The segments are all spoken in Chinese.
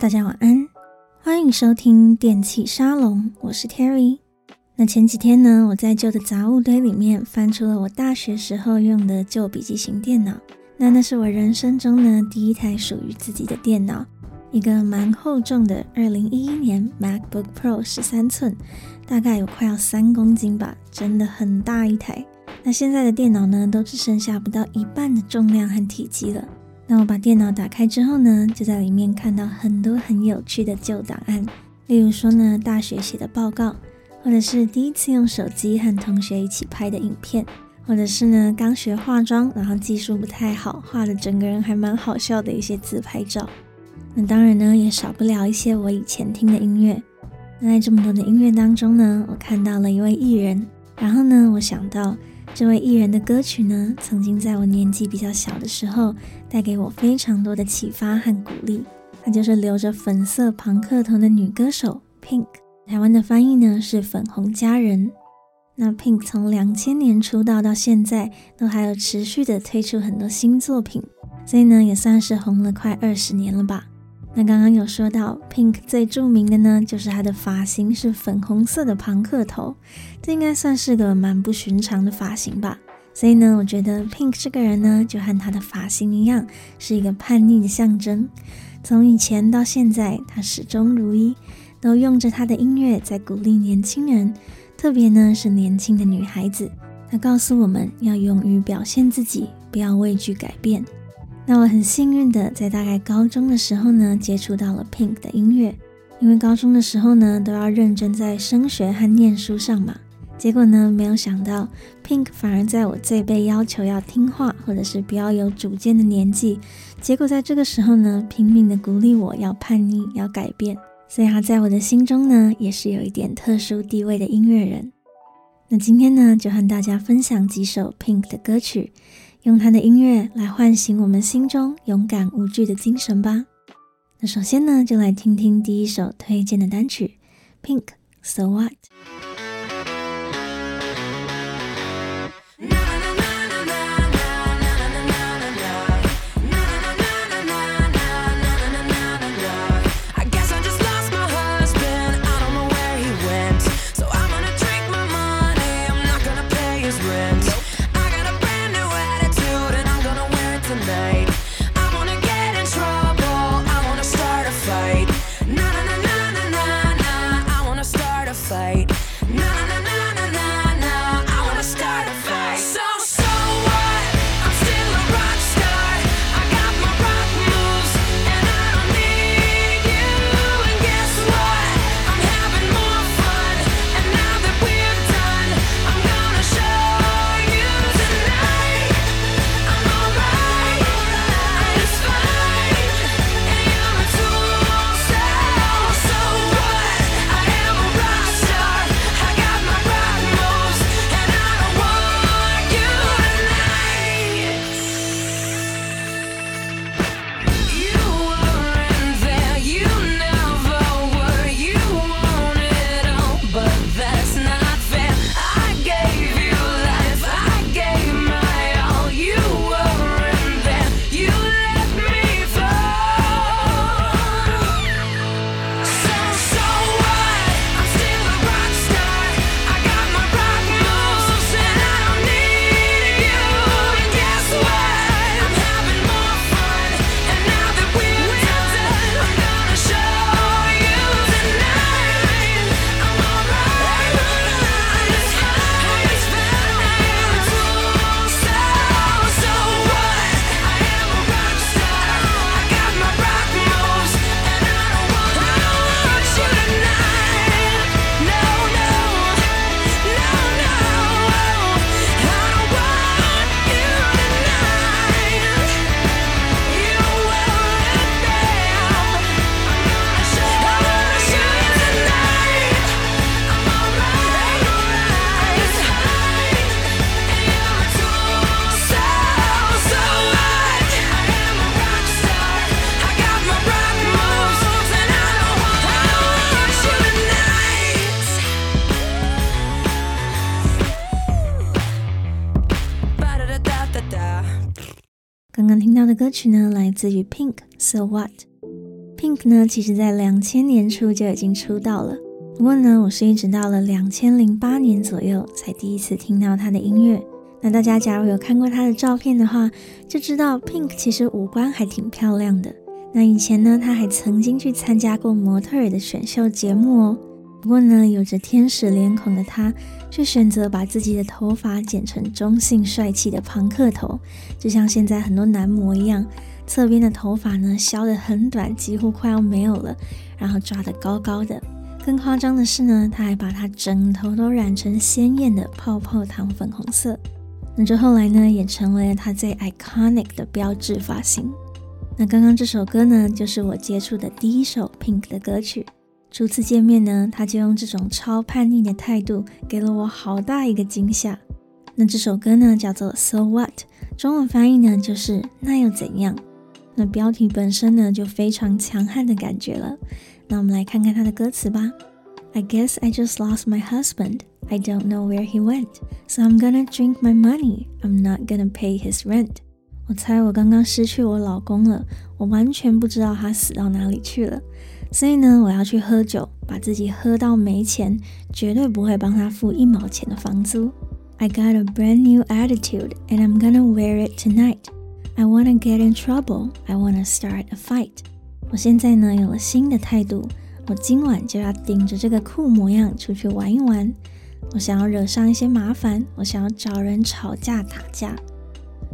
大家晚安，欢迎收听电器沙龙，我是 Terry。那前几天呢，我在旧的杂物堆里面翻出了我大学时候用的旧笔记型电脑，那那是我人生中呢第一台属于自己的电脑，一个蛮厚重的二零一一年 MacBook Pro 十三寸，大概有快要三公斤吧，真的很大一台。那现在的电脑呢，都只剩下不到一半的重量和体积了。那我把电脑打开之后呢，就在里面看到很多很有趣的旧档案，例如说呢，大学写的报告，或者是第一次用手机和同学一起拍的影片，或者是呢刚学化妆，然后技术不太好，画的整个人还蛮好笑的一些自拍照。那当然呢，也少不了一些我以前听的音乐。那在这么多的音乐当中呢，我看到了一位艺人，然后呢，我想到。这位艺人的歌曲呢，曾经在我年纪比较小的时候，带给我非常多的启发和鼓励。她就是留着粉色庞克头的女歌手 Pink，台湾的翻译呢是粉红佳人。那 Pink 从两千年出道到现在，都还有持续的推出很多新作品，所以呢也算是红了快二十年了吧。那刚刚有说到，Pink 最著名的呢，就是她的发型是粉红色的庞克头，这应该算是个蛮不寻常的发型吧。所以呢，我觉得 Pink 这个人呢，就和她的发型一样，是一个叛逆的象征。从以前到现在，她始终如一，都用着她的音乐在鼓励年轻人，特别呢是年轻的女孩子。她告诉我们要勇于表现自己，不要畏惧改变。那我很幸运的在大概高中的时候呢，接触到了 Pink 的音乐，因为高中的时候呢，都要认真在升学和念书上嘛。结果呢，没有想到 Pink 反而在我最被要求要听话或者是比较有主见的年纪，结果在这个时候呢，拼命的鼓励我要叛逆，要改变。所以他在我的心中呢，也是有一点特殊地位的音乐人。那今天呢，就和大家分享几首 Pink 的歌曲。用他的音乐来唤醒我们心中勇敢无惧的精神吧。那首先呢，就来听听第一首推荐的单曲，Pink So What。歌曲呢，来自于 Pink So What。Pink 呢，其实在两千年初就已经出道了。不过呢，我是一直到了两千零八年左右才第一次听到他的音乐。那大家假如有看过他的照片的话，就知道 Pink 其实五官还挺漂亮的。那以前呢，他还曾经去参加过模特儿的选秀节目哦。不过呢，有着天使脸孔的他，却选择把自己的头发剪成中性帅气的庞克头，就像现在很多男模一样。侧边的头发呢，削得很短，几乎快要没有了，然后抓得高高的。更夸张的是呢，他还把他整头都染成鲜艳的泡泡糖粉红色。那这后来呢，也成为了他最 iconic 的标志发型。那刚刚这首歌呢，就是我接触的第一首 Pink 的歌曲。初次见面呢，他就用这种超叛逆的态度，给了我好大一个惊吓。那这首歌呢，叫做 So What，中文翻译呢就是那又怎样。那标题本身呢，就非常强悍的感觉了。那我们来看看他的歌词吧。I guess I just lost my husband. I don't know where he went. So I'm gonna drink my money. I'm not gonna pay his rent. 我猜我刚刚失去我老公了，我完全不知道他死到哪里去了。所以呢，我要去喝酒，把自己喝到没钱，绝对不会帮他付一毛钱的房租。I got a brand new attitude, and I'm gonna wear it tonight. I wanna get in trouble. I wanna start a fight. 我现在呢，有了新的态度，我今晚就要顶着这个酷模样出去玩一玩。我想要惹上一些麻烦，我想要找人吵架打架。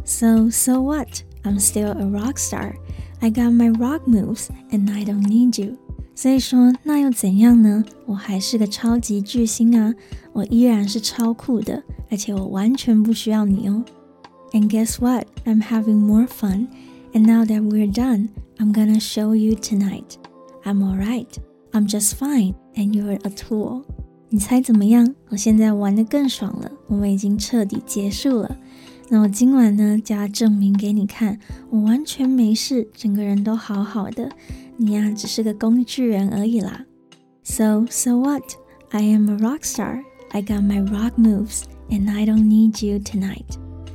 So, so what? I'm still a rock star. I got my rock moves and I don't need you. 所以说，那又怎样呢？我还是个超级巨星啊，我依然是超酷的，而且我完全不需要你哦。And guess what? I'm having more fun. And now that we're done, I'm gonna show you tonight. I'm alright. I'm just fine. And you're a tool. 你猜怎么样？我现在玩得更爽了。我们已经彻底结束了。那我今晚呢，就要证明给你看，我完全没事，整个人都好好的。你呀，只是个工具人而已啦。So, so what? I am a rock star. I got my rock moves. And I don't need you tonight.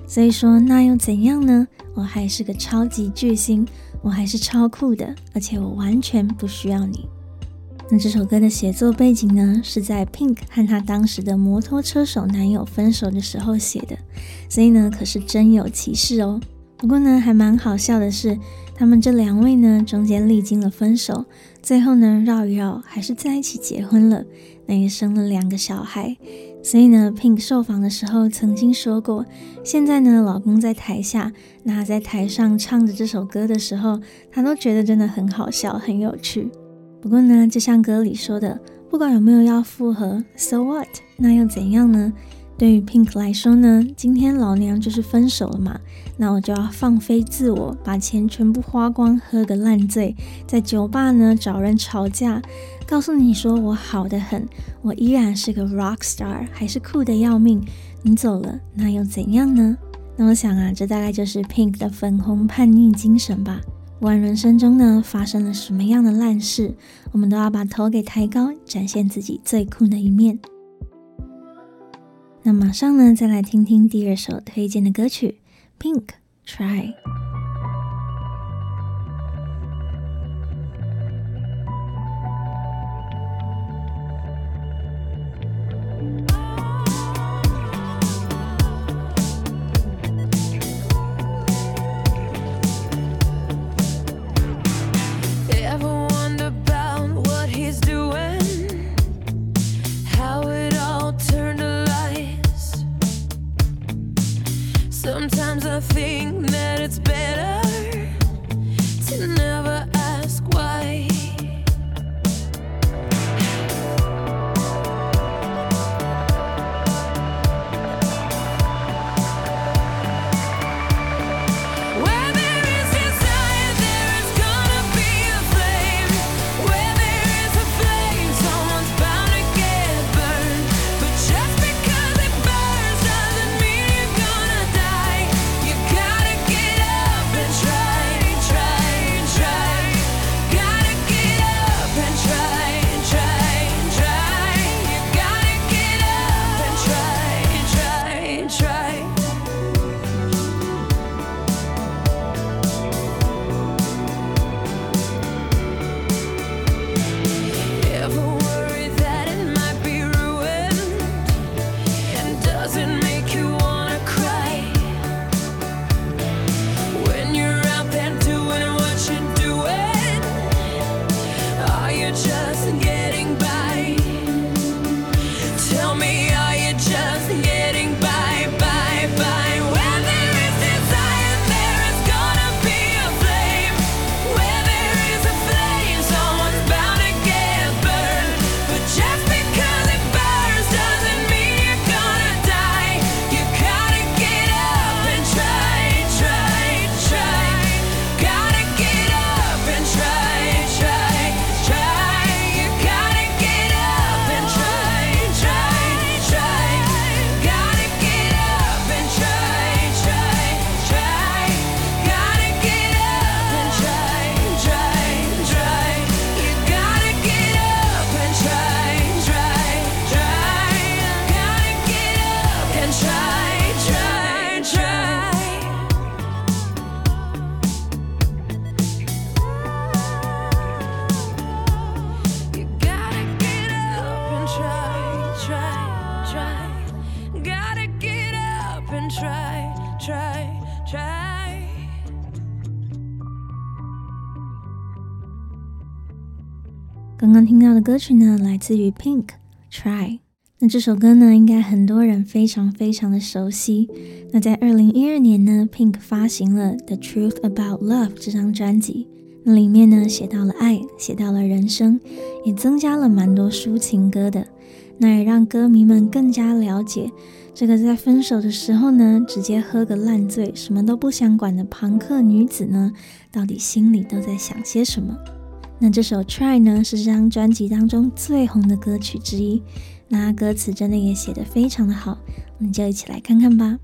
所以说，那又怎样呢？我还是个超级巨星，我还是超酷的，而且我完全不需要你。那这首歌的写作背景呢，是在 Pink 和他当时的摩托车手男友分手的时候写的，所以呢，可是真有其事哦。不过呢，还蛮好笑的是，他们这两位呢，中间历经了分手，最后呢，绕一绕还是在一起结婚了，那也生了两个小孩。所以呢，Pink 受访的时候曾经说过，现在呢，老公在台下，那在台上唱着这首歌的时候，他都觉得真的很好笑，很有趣。不过呢，就像歌里说的，不管有没有要复合，So what？那又怎样呢？对于 Pink 来说呢，今天老娘就是分手了嘛，那我就要放飞自我，把钱全部花光，喝个烂醉，在酒吧呢找人吵架，告诉你说我好的很，我依然是个 rock star，还是酷的要命。你走了，那又怎样呢？那我想啊，这大概就是 Pink 的粉红叛逆精神吧。不管人生中呢发生了什么样的烂事，我们都要把头给抬高，展现自己最酷的一面。那马上呢，再来听听第二首推荐的歌曲，Pink Try。到的歌曲呢，来自于 Pink Try。那这首歌呢，应该很多人非常非常的熟悉。那在二零一二年呢，Pink 发行了《The Truth About Love》这张专辑。那里面呢，写到了爱，写到了人生，也增加了蛮多抒情歌的。那也让歌迷们更加了解这个在分手的时候呢，直接喝个烂醉，什么都不想管的庞克女子呢，到底心里都在想些什么。那这首《Try》呢，是这张专辑当中最红的歌曲之一。那歌词真的也写得非常的好，我们就一起来看看吧。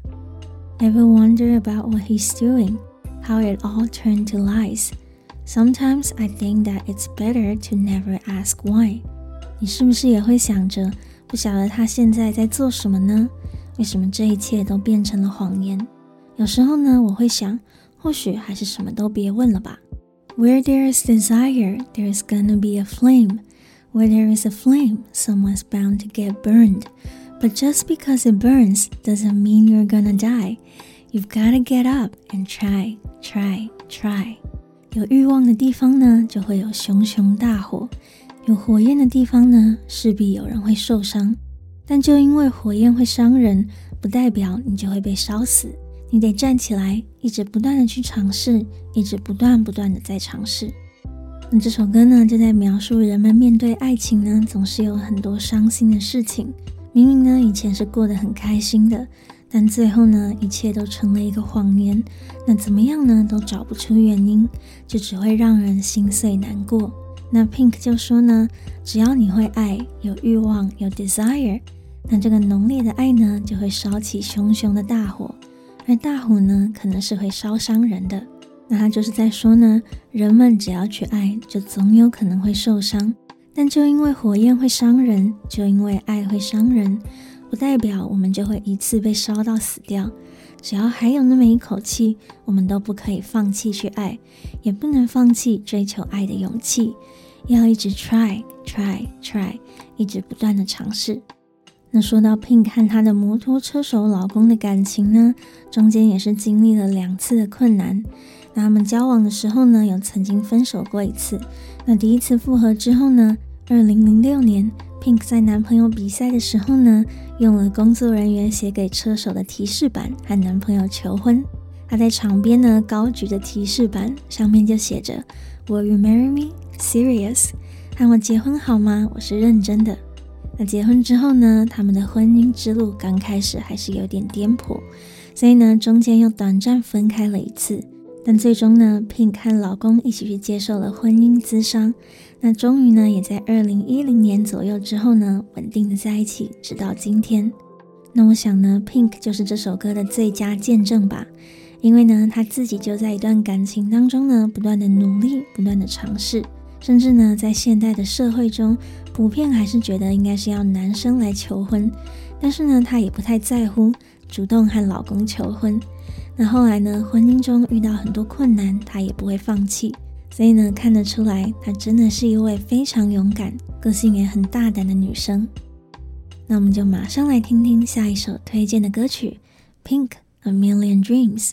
Ever wonder about what he's doing? How it all turned to lies? Sometimes I think that it's better to never ask why. 你是不是也会想着，不晓得他现在在做什么呢？为什么这一切都变成了谎言？有时候呢，我会想，或许还是什么都别问了吧。Where there is desire, there is gonna be a flame. Where there is a flame, someone's bound to get burned. But just because it burns doesn't mean you're gonna die. You've gotta get up and try, try, try. 有欲望的地方呢，就会有熊熊大火；有火焰的地方呢，势必有人会受伤。但就因为火焰会伤人，不代表你就会被烧死。 你得站起来，一直不断的去尝试，一直不断不断的在尝试。那这首歌呢，就在描述人们面对爱情呢，总是有很多伤心的事情。明明呢，以前是过得很开心的，但最后呢，一切都成了一个谎言。那怎么样呢，都找不出原因，就只会让人心碎难过。那 Pink 就说呢，只要你会爱，有欲望，有 desire，那这个浓烈的爱呢，就会烧起熊熊的大火，而大火呢，可能是会烧伤人的。那他就是在说呢，人们只要去爱，就总有可能会受伤。但就因为火焰会伤人，就因为爱会伤人，不代表我们就会一次被烧到死掉。只要还有那么一口气，我们都不可以放弃去爱，也不能放弃追求爱的勇气，要一直 try try try，一直不断的尝试。那说到 Pink 和她的摩托车手老公的感情呢，中间也是经历了两次的困难。那他们交往的时候呢，有曾经分手过一次。那第一次复合之后呢，二零零六年，Pink 在男朋友比赛的时候呢，用了工作人员写给车手的提示板和男朋友求婚。她在场边呢高举着提示板，上面就写着 “Will you marry me? Serious？” 和我结婚好吗？我是认真的。那结婚之后呢，他们的婚姻之路刚开始还是有点颠簸，所以呢，中间又短暂分开了一次。但最终呢，Pink 和老公一起去接受了婚姻咨商，那终于呢，也在二零一零年左右之后呢，稳定的在一起，直到今天。那我想呢，Pink 就是这首歌的最佳见证吧，因为呢，他自己就在一段感情当中呢，不断的努力，不断的尝试，甚至呢，在现代的社会中，普遍还是觉得应该是要男生来求婚，但是呢，她也不太在乎，主动和老公求婚。那后来呢，婚姻中遇到很多困难，她也不会放弃。所以呢，看得出来，她真的是一位非常勇敢、个性也很大胆的女生。那我们就马上来听听下一首推荐的歌曲《Pink A Million Dreams》。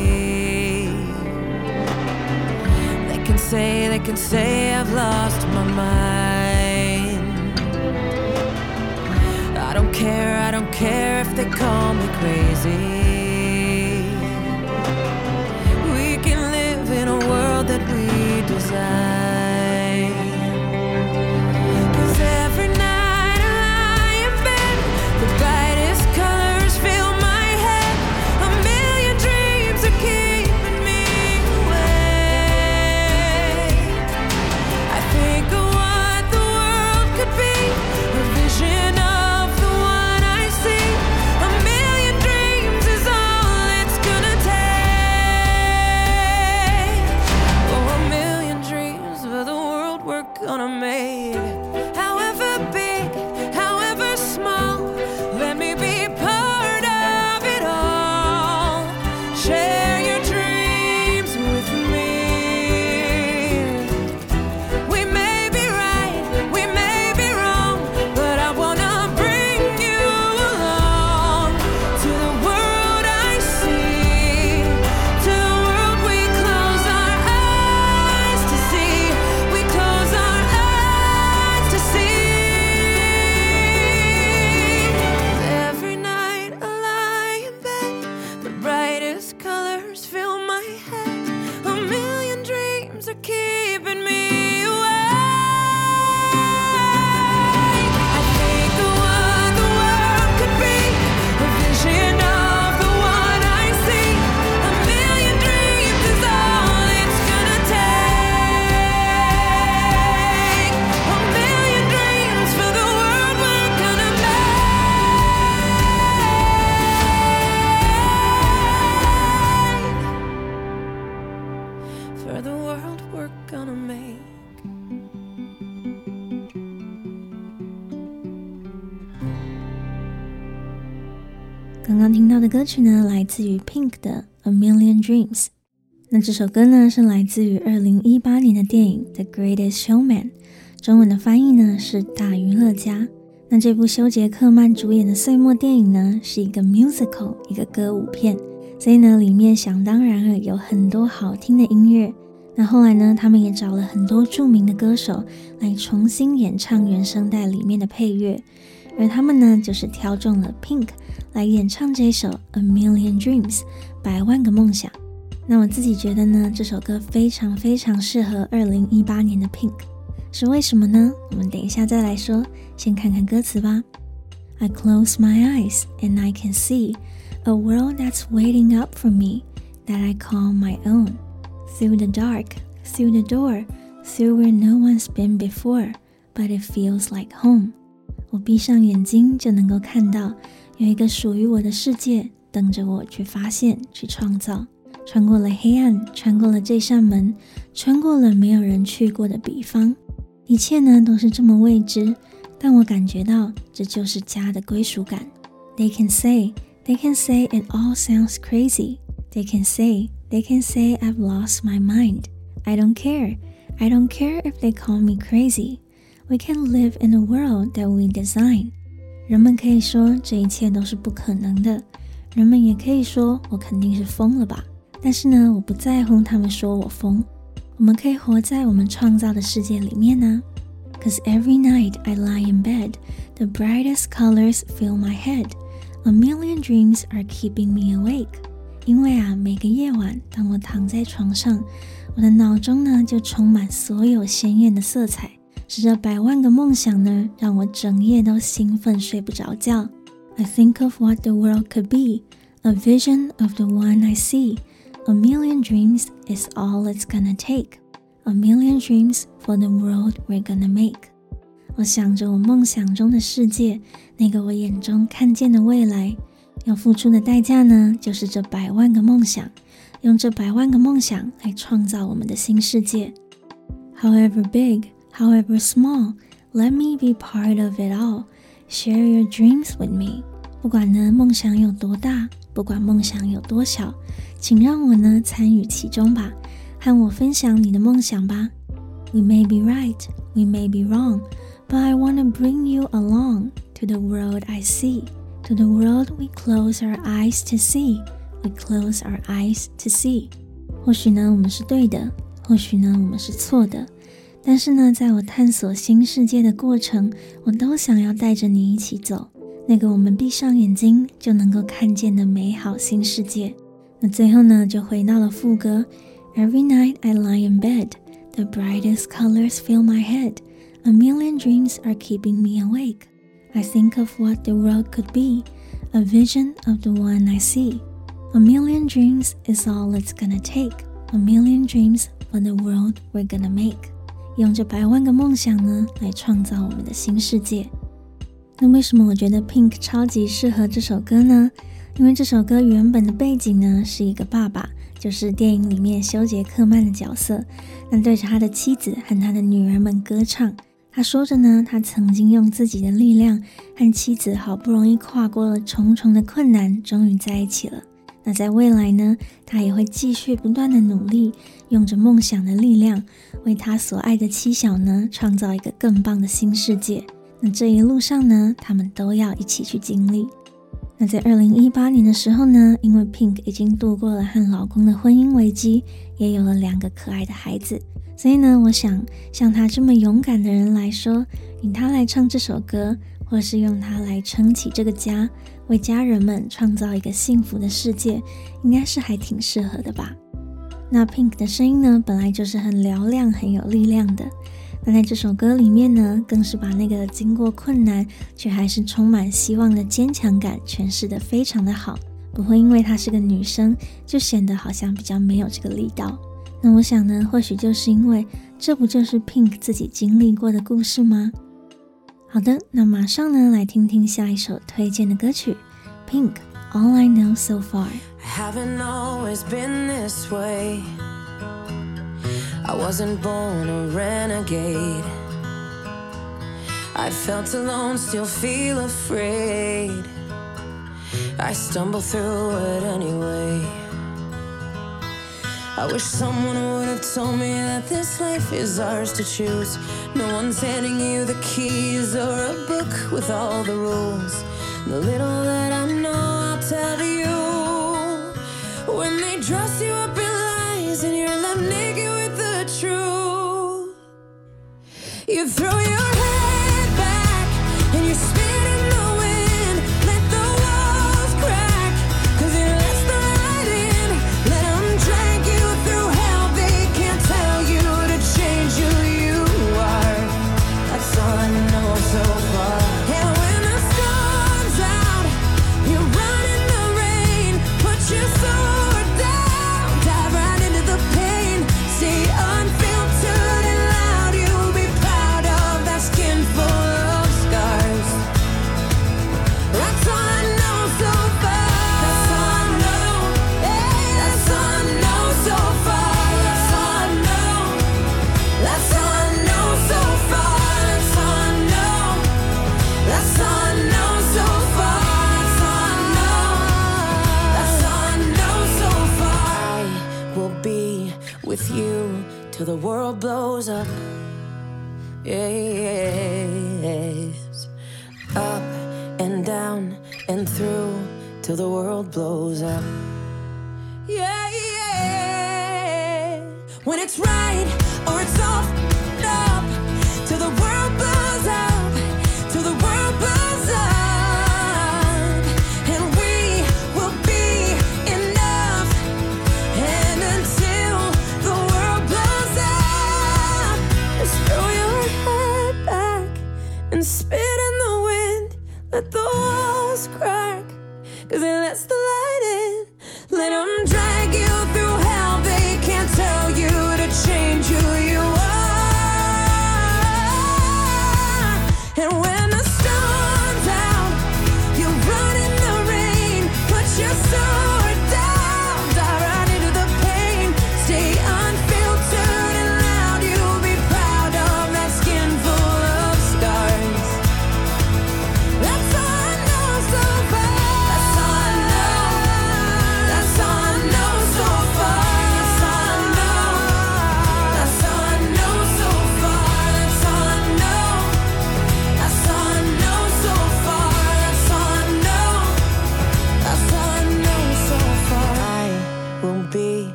say, they can say I've lost my mind. I don't care, I don't care if they call me crazy. We can live in a world that we desire. gonna make 刚刚听到的歌曲呢，来自于 Pink 的《A Million Dreams》。那这首歌呢，是来自于二零一八年的电影《The Greatest Showman》，中文的翻译呢是《大娱乐家》。那这部休杰克曼主演的岁末电影呢，是一个 musical，一个歌舞片，所以呢，里面想当然了有很多好听的音乐。那后来呢，他们也找了很多著名的歌手来重新演唱原声带里面的配乐，而他们呢，就是挑中了 Pink 来演唱这首《A Million Dreams》百万个梦想。那我自己觉得呢，这首歌非常非常适合二零一八年的 Pink，是为什么呢？我们等一下再来说。先看看歌词吧。I close my eyes and I can see a world that's waiting up for me that I call my own. Through the dark, through the door, through where no one's been before, but it feels like home. 我闭上眼睛就能够看到有一个属于我的世界等着我去发现、去创造。穿过了黑暗，穿过了这扇门，穿过了没有人去过的彼方，一切呢都是这么未知。但我感觉到这就是家的归属感。They can say, they can say it all sounds crazy. They can say, they can say I've lost my mind. I don't care. I don't care if they call me crazy. We can live in a world that we design. 人们可以说这一切都是不可能的，人们也可以说我肯定是疯了吧。但是呢，我不在乎他们说我疯。我们可以活在我们创造的世界里面呢。Cause every night I lie in bed, the brightest colors fill my head. A million dreams are keeping me awake. 因为啊，每个夜晚，当我躺在床上，我的脑中呢就充满所有鲜艳的色彩， 是这百万个梦想呢，让我整夜都兴奋睡不着觉。I think of what the world could be, a vision of the one I see. A million dreams is all it's gonna take. A million dreams for the world we're gonna make。我想着我梦想中的世界，那个我眼中看见的未来，要付出的代价呢，就是这百万个梦想，用这百万个梦想来创造我们的新世界。However big, however small, let me be part of it all. Share your dreams with me。不管呢梦想有多大，不管梦想有多小，请让我呢参与其中吧。和我分享你的梦想吧。We may be right, we may be wrong, but I want to bring you along to the world I see, to the world we close our eyes to see, we close our eyes to see。或许呢，我们是对的，或许呢，我们是错的， 但是呢，在我探索新世界的过程，我都想要带着你一起走，那个我们闭上眼睛就能够看见的美好新世界。那最后呢，就回到了副歌。Every night I lie in bed, the brightest colors fill my head. A million dreams are keeping me awake. I think of what the world could be, a vision of the one I see. A million dreams is all it's gonna take. A million dreams for the world we're gonna make. 用这百万个梦想呢，来创造我们的新世界。那为什么我觉得 Pink 超级适合这首歌呢？因为这首歌原本的背景呢，是一个爸爸。就是电影里面休杰克曼的角色，那对着他的妻子和他的女儿们歌唱。他说着呢，他曾经用自己的力量和妻子好不容易跨过了重重的困难，终于在一起了。那在未来呢，他也会继续不断的努力，用着梦想的力量，为他所爱的妻小呢，创造一个更棒的新世界。那这一路上呢，他们都要一起去经历。那在二零一八年的时候呢，因为 Pink 已经度过了和老公的婚姻危机，也有了两个可爱的孩子，所以呢，我想像他这么勇敢的人来说，以他来唱这首歌，或是用他来撑起这个家，为家人们创造一个幸福的世界，应该是还挺适合的吧。那 Pink 的声音呢，本来就是很嘹亮、很有力量的。那在这首歌里面呢，更是把那个经过困难却还是充满希望的坚强感诠释得非常的好，不会因为她是个女生就显得好像比较没有这个力道。那我想呢，或许就是因为这不就是 Pink 自己经历过的故事吗？好的，那马上呢来听听下一首推荐的歌曲，Pink All I Know So Far。I wasn't born a renegade. I felt alone, still feel afraid. I stumble through it anyway. I wish someone would have told me that this life is ours to choose. No one's handing you the keys or a book with all the rules. The little that I know, I'll tell you. When they dress you up in lies and you're left naked with the truth, you throw your head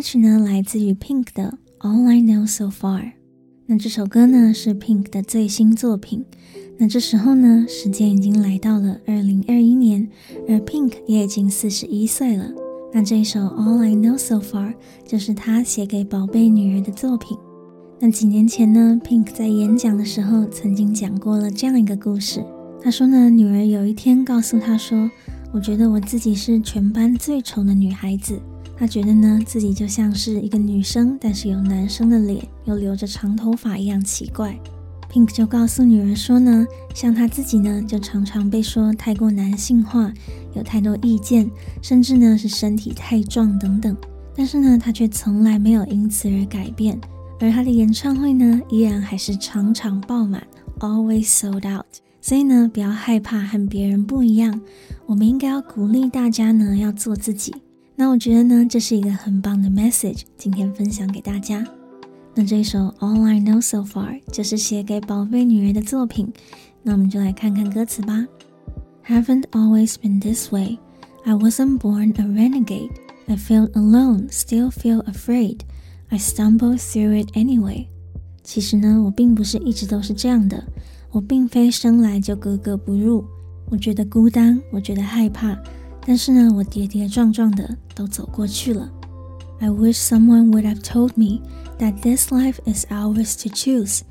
歌曲呢，来自于 Pink 的《All I Know So Far》。那这首歌呢，是 Pink 的最新作品。那这时候呢，时间已经来到了二零二一年，而 Pink 也已经四十一岁了。那这一首《All I Know So Far》就是他写给宝贝女儿的作品。那几年前呢，Pink 在演讲的时候曾经讲过了这样一个故事。他说呢，女儿有一天告诉他说：“我觉得我自己是全班最丑的女孩子。”他觉得呢，自己就像是一个女生，但是有男生的脸，又留着长头发一样奇怪。Pink 就告诉女儿说呢，像他自己呢，就常常被说太过男性化，有太多意见，甚至呢是身体太壮等等。但是呢，他却从来没有因此而改变，而他的演唱会呢，依然还是场场爆满，always sold out。所以呢，不要害怕和别人不一样，我们应该要鼓励大家呢，要做自己。那我觉得呢，这是一个很棒的 message，今天分享给大家。那这首《All I Know So Far》就是写给宝贝女儿的作品。那我们就来看看歌词吧。Haven't always been this way. I wasn't born a renegade. I feel alone, still feel afraid. I stumble through it anyway. 其实呢，我并不是一直都是这样的。我并非生来就格格不入。我觉得孤单，我觉得害怕。 但是呢，我跌跌撞撞的都走过去了。I wish someone would have told me that this life is ours to choose.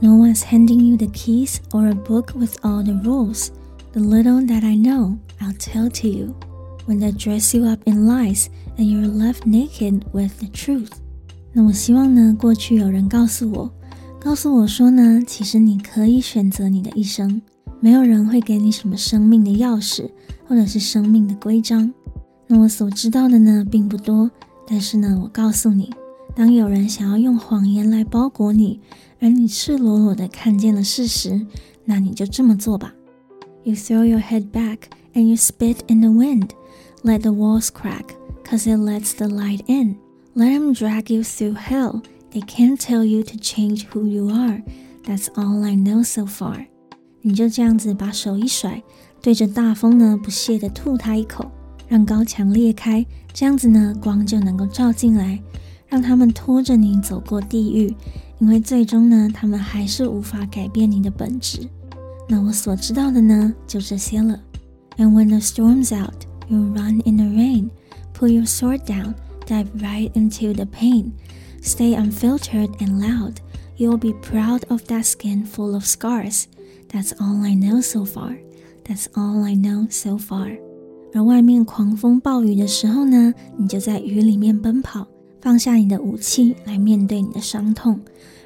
No one's handing you the keys or a book with all the rules. The little that I know, I'll tell to you. When they dress you up in lies and you're left naked with the truth. 那我希望呢，过去有人告诉我，告诉我说呢，其实你可以选择你的一生， 没有人会给你什么生命的钥匙。或者是生命的规章，那我所知道的呢，并不多。但是呢，我告诉你，当有人想要用谎言来包裹你， 而你赤裸裸的看见了事实，那你就这么做吧。You throw your head back and you spit in the wind. Let the walls crack, cause it lets the light in. Let them drag you through hell. They can't tell you to change who you are. That's all I know so far. 你就这样子把手一甩，对着大风呢不屑地吐他一口，让高墙裂开，这样子呢光就能够照进来，让他们拖着你走过地狱，因为最终呢他们还是无法改变你的本质。那我所知道的呢就这些了。And when the storm's out, you run in the rain, pull your sword down, dive right into the pain, stay unfiltered and loud. You'll be proud of that skin full of scars. That's all I know so far. That's all I know so far. 而外面狂风暴雨的时候呢，你就在雨里面奔跑，放下你的武器来面对你的伤痛，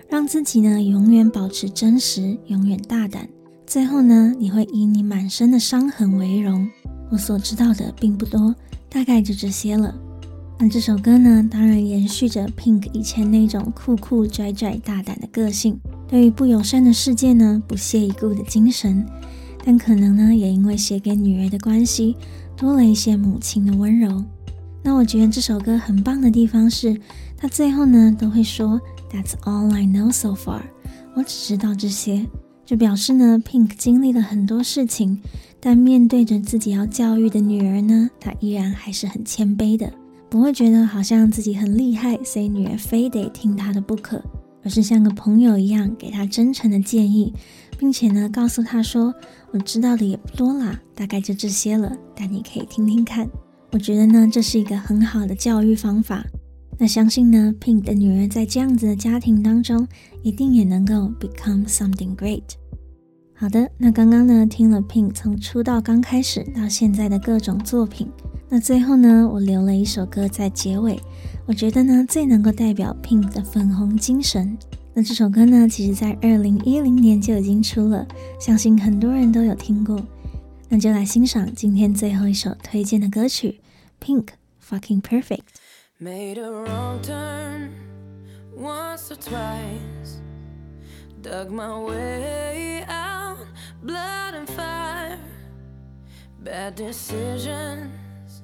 让自己呢永远保持真实，永远大胆。最后呢，你会以你满身的伤痕为荣。我所知道的并不多，大概就这些了。那这首歌呢，当然延续着 Pink 以前那种酷酷拽拽大胆的个性。对于不友善的世界呢，不屑一顾的精神，但可能呢，也因为写给女儿的关系，多了一些母亲的温柔。那我觉得这首歌很棒的地方是，他最后呢都会说 "That's all I know so far"，我只知道这些，就表示呢，Pink 经历了很多事情，但面对着自己要教育的女儿呢，他依然还是很谦卑的，不会觉得好像自己很厉害，所以女儿非得听他的不可。而是像个朋友一样给他真诚的建议，并且呢，告诉他说：“我知道的也不多啦，大概就这些了，但你可以听听看。”我觉得呢，这是一个很好的教育方法。那相信呢，Pink 的女儿在这样子的家庭当中，一定也能够 become something great。好的，那刚刚呢，听了 Pink 从出道刚开始到现在的各种作品。那最后呢，我留了一首歌在结尾，我觉得呢最能够代表 Pink 的粉红精神。那这首歌呢，其实在二零一零年就已经出了，相信很多人都有听过。那就来欣赏今天最后一首推荐的歌曲，Pink Fucking Perfect。Made a wrong turn once or twice, dug my way out, blood and fire, bad decisions,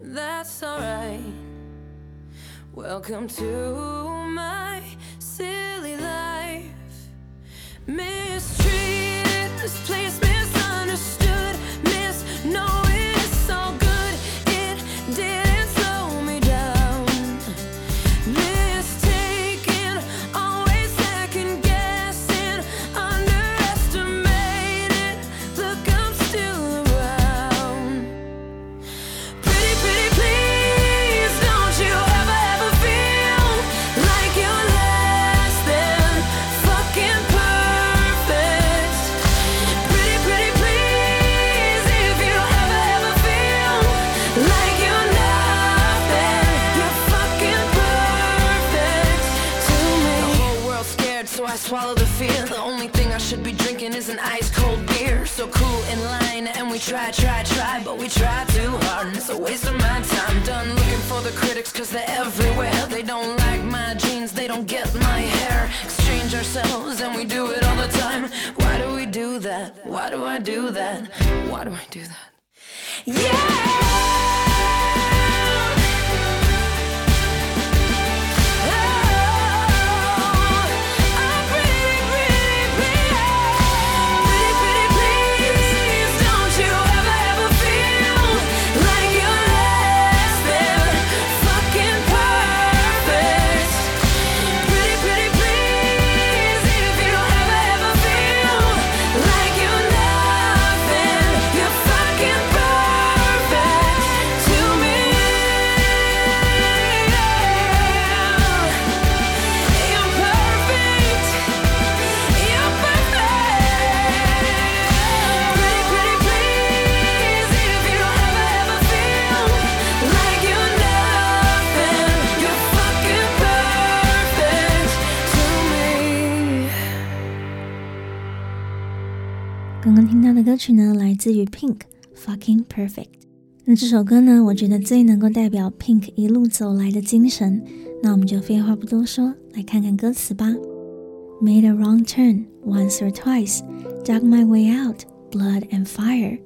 That's alright. Welcome to my silly life. Mistreated, this place misunderstood, misnown. Ice cold beer So cool in line and we try, try, try But we try too hard and it's a waste of my time Done looking for the critics cause they're everywhere They don't like my jeans, they don't get my hair Exchange ourselves and we do it all the time Why do we do that? Why do I do that? Why do I do that? Yeah! 自于 Pink Fucking Perfect。那这首歌呢，我觉得最能够代表 Pink 一路走来的精神。那我们就废话不多说，来看看歌词吧。 Made a wrong turn once or twice, dug my way out, blood and fire.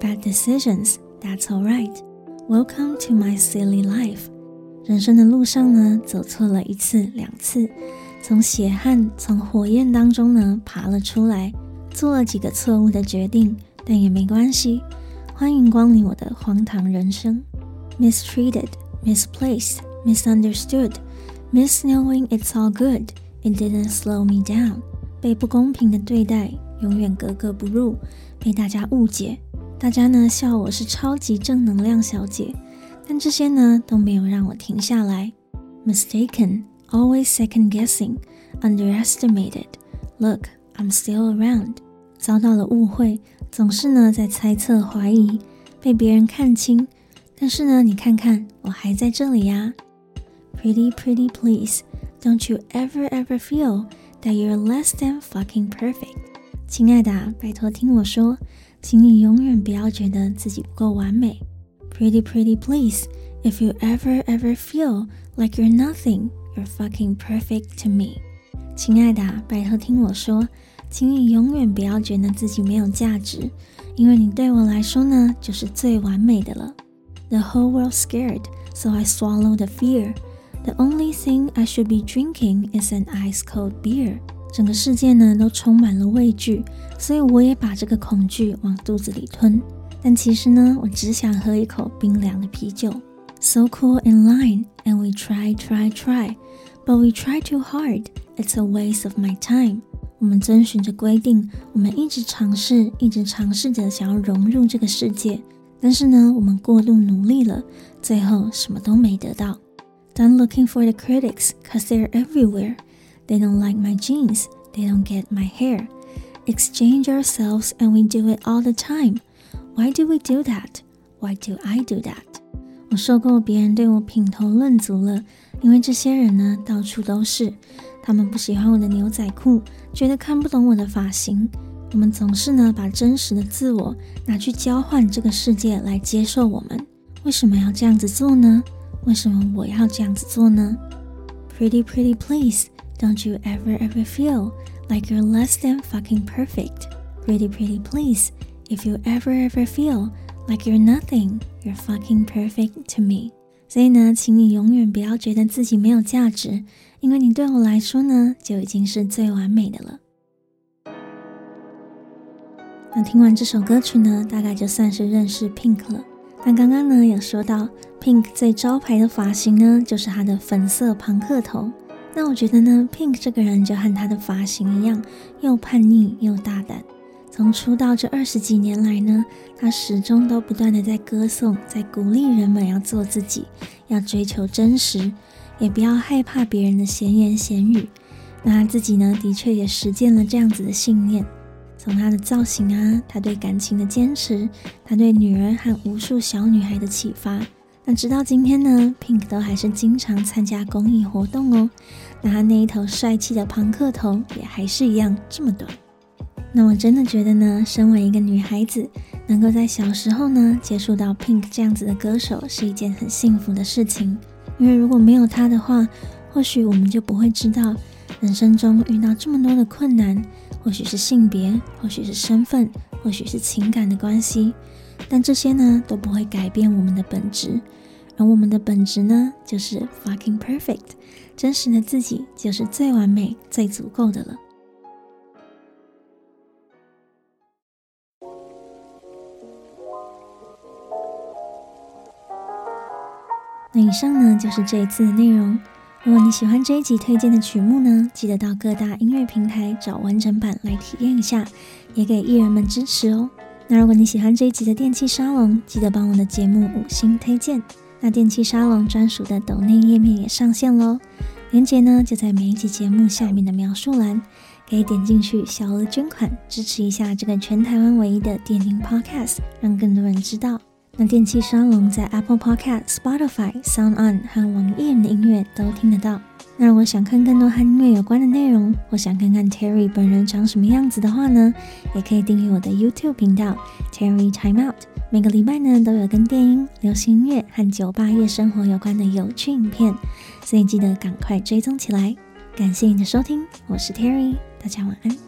Bad decisions, that's alright. Welcome to my silly life. 人生的路上呢，走错了一次两次，从血汗、从火焰当中呢爬了出来，做了几个错误的决定， 但也没关系。欢迎光临我的荒唐人生。Mistreated, misplaced, misunderstood, misknowing it's all good. It didn't slow me down. 被不公平的对待，永远格格不入，被大家误解，大家呢笑我是超级正能量小姐，但这些呢都没有让我停下来。Mistaken, always second guessing, underestimated. Look, I'm still around. 遭到了误会，总是呢在猜测怀疑，被别人看清，但是呢你看看我还在这里呀。Pretty, pretty please. Don't you ever ever feel that you're less than fucking perfect？亲爱的，拜托听我说，请你永远不要觉得自己不够完美。Pretty pretty please, if you ever ever feel like you're nothing, you're fucking perfect to me。亲爱的，拜托听我说，请你永远不要觉得自己没有价值，因为你对我来说呢，就是最完美的了。The whole world scared, so I swallowed the fear. The only thing I should be drinking is an ice cold beer。整个世界呢都充满了畏惧，所以我也把这个恐惧往肚子里吞。但其实呢，我只想喝一口冰凉的啤酒。So cool in line, and we try, try, try, but we try too hard. It's a waste of my time。 我们遵循着规定，我们一直尝试，一直尝试着想要融入这个世界，但是呢，我们过度努力了，最后什么都没得到。Done looking for the critics, cause they're everywhere. They don't like my jeans, they don't get my hair. Exchange ourselves and we do it all the time. Why do we do that? Why do I do that? 我受够别人对我品头论足了，因为这些人呢，到处都是。他们不喜欢我的牛仔裤，觉得看不懂我的发型。我们总是呢，把真实的自我拿去交换这个世界来接受我们。为什么要这样子做呢？为什么我要这样子做呢？Pretty, pretty please, don't you ever ever feel like you're less than fucking perfect? Pretty, pretty please, if you ever ever feel like you're nothing, you're fucking perfect to me. 所以呢，请你永远不要觉得自己没有价值，因为你对我来说呢，就已经是最完美的了。那听完这首歌曲呢，大概就算是认识 Pink 了。那刚刚呢有说到，Pink 最招牌的发型呢，就是他的粉色庞克头。那我觉得呢，Pink 这个人就和他的发型一样，又叛逆又大胆。从出道这二十几年来呢，他始终都不断的在歌颂，在鼓励人们要做自己，要追求真实，也不要害怕别人的闲言闲语。那他自己呢，的确也实践了这样子的信念。从他的造型啊，他对感情的坚持，他对女儿和无数小女孩的启发，那直到今天呢，Pink 都还是经常参加公益活动哦。那他那一头帅气的庞克头也还是一样这么短。那我真的觉得呢，身为一个女孩子，能够在小时候呢接触到 Pink 这样子的歌手，是一件很幸福的事情。因为如果没有他的话，或许我们就不会知道人生中遇到这么多的困难。或许是性别，或许是身份，或许是情感的关系，但这些呢都不会改变我们的本质，而我们的本质呢就是 fucking perfect，真实的自己就是最完美、最足够的了。那以上呢就是这一次的内容。如果你喜欢这一集推荐的曲目呢，记得到各大音乐平台找完整版来体验一下，也给艺人们支持哦。那如果你喜欢这一集的电气沙龙，记得帮我的节目五星推荐。那电气沙龙专属的抖内页面也上线喽，链接呢就在每一集节目下面的描述栏，可以点进去小额捐款支持一下这个全台湾唯一的电音 Podcast，让更多人知道。那电器沙龙在 Apple Podcast、Spotify、Sound On 和网易云的音乐都听得到。那如果想看更多和音乐有关的内容，或想看看 Terry 本人长什么样子的话呢，也可以订阅我的 YouTube 频道 Terry Time Out。每个礼拜呢都有跟电音、流行音乐和酒吧夜生活有关的有趣影片，所以记得赶快追踪起来。感谢你的收听，我是 Terry，大家晚安。